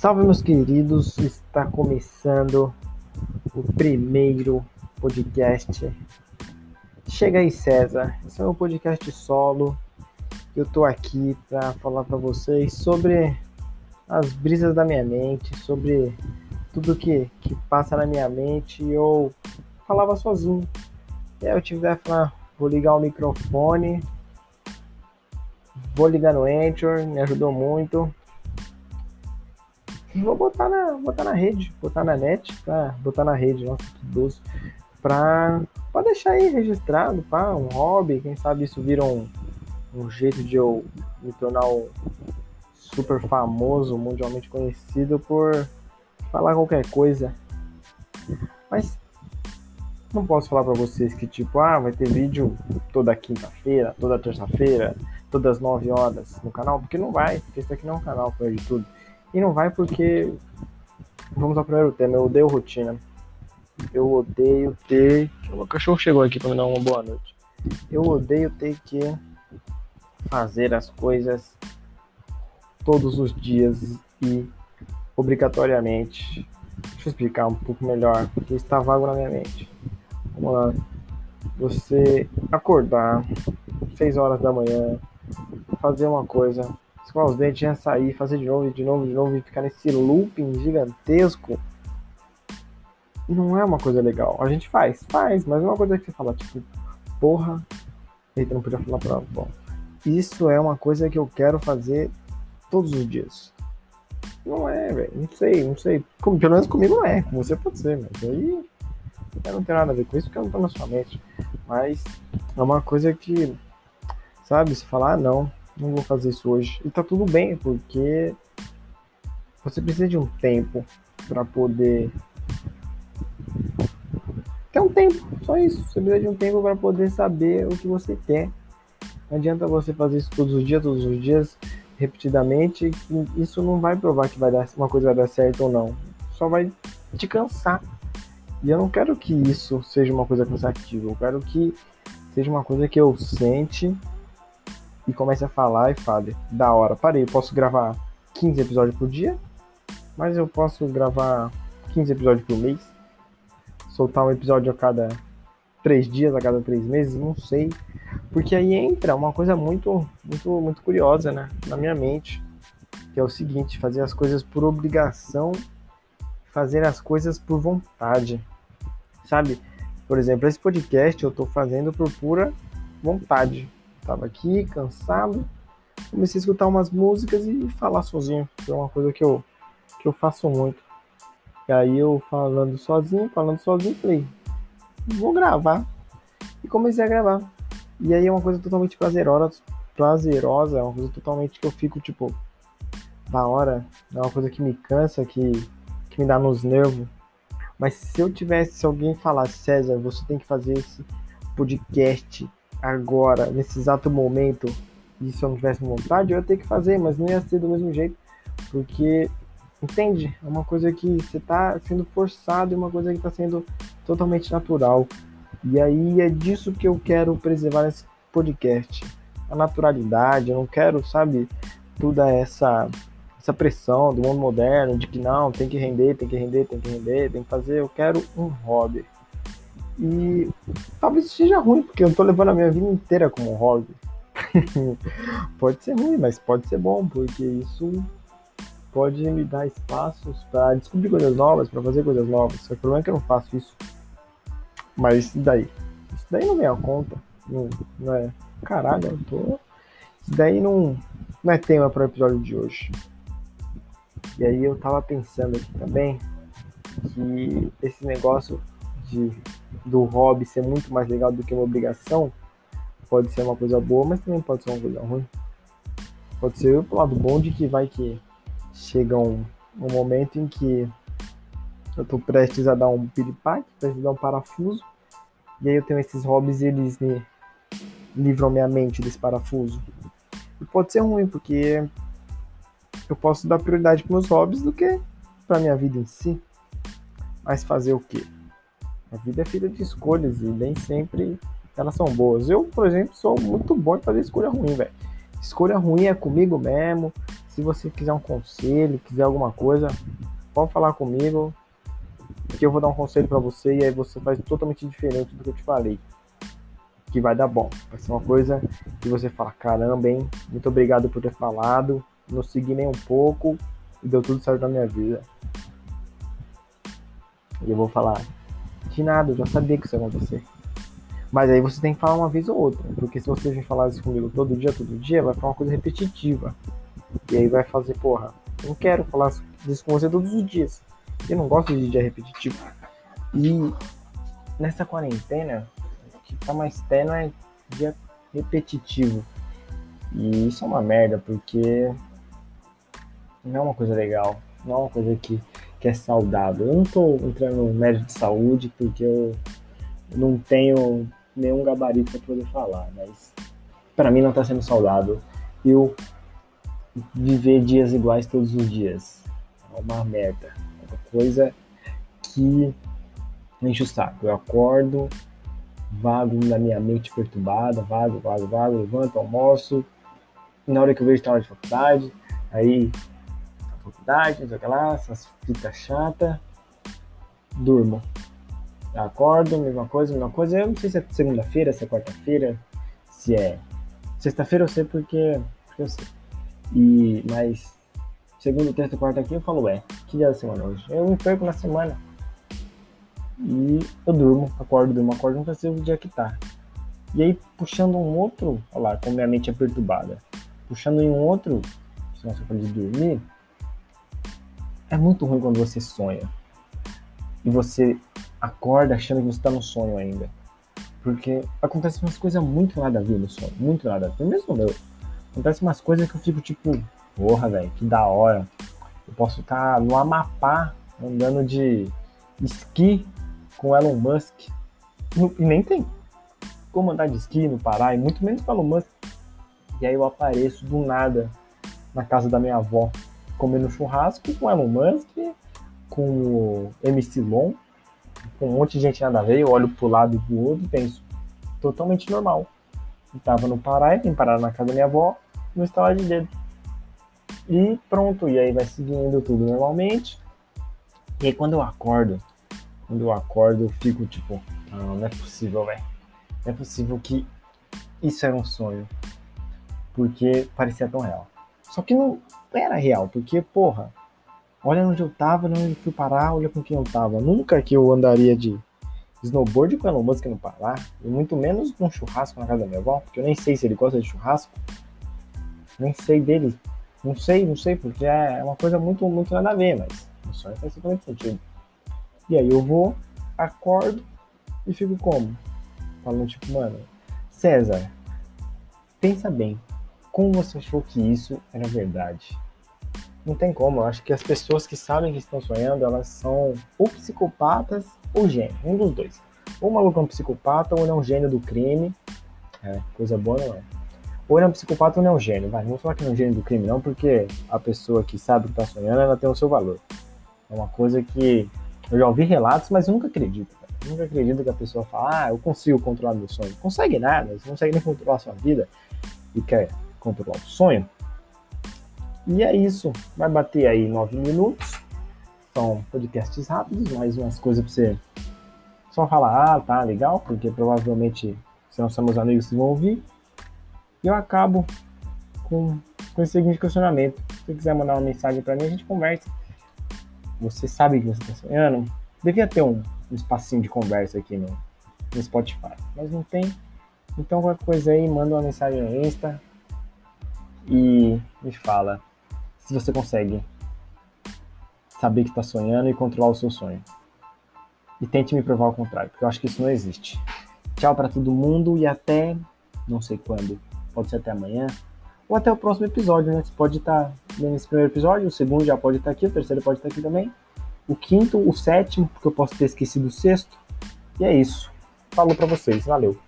Salve, meus queridos! Está começando o primeiro podcast. Chega aí, César. Esse é meu podcast solo. Eu tô aqui para falar para vocês sobre as brisas da minha mente, sobre tudo que, que passa na minha mente. Eu falava sozinho. E aí eu tive que falar: vou ligar o microfone, vou ligar no Anchor, me ajudou muito vou botar na, botar na rede, botar na net, pra, botar na rede, nossa, que doce, pra, pra deixar aí registrado, pá, um hobby, quem sabe isso vira um, um jeito de eu me tornar um super famoso, mundialmente conhecido por falar qualquer coisa. Mas não posso falar para vocês que tipo, ah, vai ter vídeo toda quinta-feira, toda terça-feira, todas as 9 horas no canal, porque não vai, porque isso aqui não é um canal para de tudo. E não vai porque. Vamos ao primeiro tema. Eu odeio rotina. Eu odeio ter. O cachorro chegou aqui para me dar uma boa noite. Eu odeio ter que fazer as coisas todos os dias e obrigatoriamente. Deixa eu explicar um pouco melhor, porque está vago na minha mente. Vamos lá. Você acordar 6 horas da manhã, fazer uma coisa escovar os dentes, já sair, fazer de novo, de novo, de novo e ficar nesse looping gigantesco. Não é uma coisa legal. A gente faz, faz, mas é uma coisa que você fala, tipo, porra. Eita, não podia falar pra. Bom, isso é uma coisa que eu quero fazer todos os dias. Não é, velho. Não sei, não sei. Como, pelo menos comigo não é. Com você pode ser, mas aí. Eu não tenho nada a ver com isso porque eu não tô na sua mente. Mas é uma coisa que. Sabe, se falar, ah, não não vou fazer isso hoje. E tá tudo bem, porque você precisa de um tempo para poder ter um tempo, só isso. Você precisa de um tempo para poder saber o que você quer. Não adianta você fazer isso todos os dias, todos os dias, repetidamente. Isso não vai provar que vai dar, uma coisa vai dar certo ou não. Só vai te cansar. E eu não quero que isso seja uma coisa cansativa. Eu quero que seja uma coisa que eu sente e comece a falar e fale, da hora, parei, eu posso gravar 15 episódios por dia, mas eu posso gravar 15 episódios por mês, soltar um episódio a cada 3 dias, a cada 3 meses, não sei. Porque aí entra uma coisa muito, muito, muito curiosa, né, na minha mente, que é o seguinte, fazer as coisas por obrigação, fazer as coisas por vontade. Sabe? Por exemplo, esse podcast eu tô fazendo por pura vontade Tava aqui, cansado. Comecei a escutar umas músicas e falar sozinho, que é uma coisa que eu, que eu faço muito. E aí eu falando sozinho, falando sozinho, falei, vou gravar. E comecei a gravar. E aí é uma coisa totalmente prazerosa, prazerosa, é uma coisa totalmente que eu fico, tipo, da hora. É uma coisa que me cansa, que, que me dá nos nervos. Mas se eu tivesse, se alguém falasse, César, você tem que fazer esse podcast agora, nesse exato momento, e se eu não tivesse vontade, eu ia ter que fazer, mas não ia ser do mesmo jeito, porque, entende? É uma coisa que você está sendo forçado e uma coisa que está sendo totalmente natural. E aí é disso que eu quero preservar nesse podcast. A naturalidade, eu não quero, sabe, toda essa essa pressão do mundo moderno de que não, tem que render, tem que render, tem que render, tem que fazer. Eu quero um hobby. E talvez seja ruim, porque eu tô levando a minha vida inteira como hobby. pode ser ruim, mas pode ser bom, porque isso pode me dar espaços para descobrir coisas novas, para fazer coisas novas. O problema é que eu não faço isso. Mas e daí? Isso daí não vem a conta. Não, não é. Caralho, eu tô. Isso daí não, não é tema para o episódio de hoje. E aí eu tava pensando aqui também que esse negócio de do hobby ser muito mais legal do que uma obrigação, pode ser uma coisa boa, mas também pode ser uma coisa ruim. Pode ser o lado bom de que vai que chega um, um momento em que eu tô prestes a dar um piripaque, prestes a dar um parafuso, e aí eu tenho esses hobbies e eles me livram minha mente desse parafuso. E pode ser ruim, porque eu posso dar prioridade para meus hobbies do que para minha vida em si. Mas fazer o quê? A vida é feita de escolhas e nem sempre elas são boas. Eu, por exemplo, sou muito bom em fazer escolha ruim, velho. Escolha ruim é comigo mesmo. Se você quiser um conselho, quiser alguma coisa, pode falar comigo. Que eu vou dar um conselho para você e aí você faz totalmente diferente do que eu te falei. Que vai dar bom. Vai ser uma coisa que você fala, caramba, hein? Muito obrigado por ter falado. Não segui nem um pouco e deu tudo certo na minha vida. E eu vou falar, nada, eu já sabia que isso ia acontecer. Mas aí você tem que falar uma vez ou outra. Porque se você vir falar isso comigo todo dia, todo dia, vai ficar uma coisa repetitiva. E aí vai fazer, porra, eu não quero falar isso com você todos os dias. Eu não gosto de dia repetitivo. E nessa quarentena, o que tá mais tendo é dia repetitivo. E isso é uma merda, porque não é uma coisa legal. Não é uma coisa que, que é saudável. Eu não tô entrando no médico de saúde porque eu não tenho nenhum gabarito para poder falar, mas para mim não tá sendo saudável. Eu viver dias iguais todos os dias é uma merda, é uma coisa que enche o saco. Eu acordo, vago na minha mente perturbada, vago, vago, vago, levanto, almoço, na hora que eu vejo tá hora de faculdade, aí faculdade, não sei o que lá, essas fitas chatas, durmo. Acordo, mesma coisa, mesma coisa. Eu não sei se é segunda-feira, se é quarta-feira, se é sexta-feira eu sei porque, porque eu sei. E, mas segundo, terça, quarta aqui eu falo, ué, que dia da semana hoje? Eu me perco na semana. E eu durmo, acordo, durmo, acordo, nunca sei o dia que tá. E aí, puxando um outro, olha lá, como minha mente é perturbada. Puxando em um outro, se você for de dormir, é muito ruim quando você sonha. E você acorda achando que você está no sonho ainda. Porque acontece umas coisas muito nada a ver no sonho. Muito nada a ver. Mesmo meu. Acontece umas coisas que eu fico tipo, porra, velho, que da hora. Eu posso estar tá no Amapá andando de esqui com Elon Musk. E nem tem como andar de esqui no Pará, e muito menos com Elon Musk. E aí eu apareço do nada na casa da minha avó, comendo churrasco com Elon Musk, com MC Long com um monte de gente nada a ver, eu olho pro lado e pro outro e penso, totalmente normal. Eu tava no Pará, e vim parar na casa da minha avó, no estalar de dedo. E pronto, e aí vai seguindo tudo normalmente. E aí quando eu acordo, quando eu acordo, eu fico tipo, não, não é possível, velho. Não é possível que isso era um sonho. Porque parecia tão real. Só que não era real, porque, porra, Olha onde eu tava, onde eu fui parar, olha com quem eu tava. Nunca que eu andaria de snowboard com Elon Musk no Pará, e muito menos num churrasco na casa da minha avó, porque eu nem sei se ele gosta de churrasco. Nem sei dele. Não sei, não sei, porque é uma coisa muito, muito nada a ver, mas o sonho faz totalmente sentido. E aí eu vou, acordo e fico como? Falando tipo, mano, César, pensa bem, como você achou que isso era verdade? Não tem como. Eu acho que as pessoas que sabem que estão sonhando, elas são ou psicopatas ou gênio. Um dos dois. Ou o maluco é um psicopata ou ele é um gênio do crime. É, coisa boa não é. Ou ele é um psicopata ou ele é um gênio. Vai, não vou falar que ele é um gênio do crime, não, porque a pessoa que sabe que está sonhando, ela tem o seu valor. É uma coisa que eu já ouvi relatos, mas eu nunca acredito. Eu nunca acredito que a pessoa fala, ah, eu consigo controlar meu sonho. Consegue nada, você não consegue nem controlar a sua vida e quer controlar o sonho. E é isso. Vai bater aí nove minutos. São podcasts rápidos, mais umas coisas pra você só falar, ah, tá legal, porque provavelmente se não são meus amigos que vão ouvir. E eu acabo com, com esse seguinte questionamento. Se você quiser mandar uma mensagem para mim, a gente conversa. Você sabe que você está sonhando? Devia ter um, um espacinho de conversa aqui no, no Spotify, mas não tem. Então, qualquer coisa aí, manda uma mensagem no Insta e me fala se você consegue saber que está sonhando e controlar o seu sonho. E tente me provar o contrário, porque eu acho que isso não existe. Tchau para todo mundo e até não sei quando. Pode ser até amanhã ou até o próximo episódio, né? Você pode estar tá nesse primeiro episódio, o segundo já pode estar tá aqui, o terceiro pode estar tá aqui também. O quinto, o sétimo, porque eu posso ter esquecido o sexto. E é isso. Falou para vocês, valeu.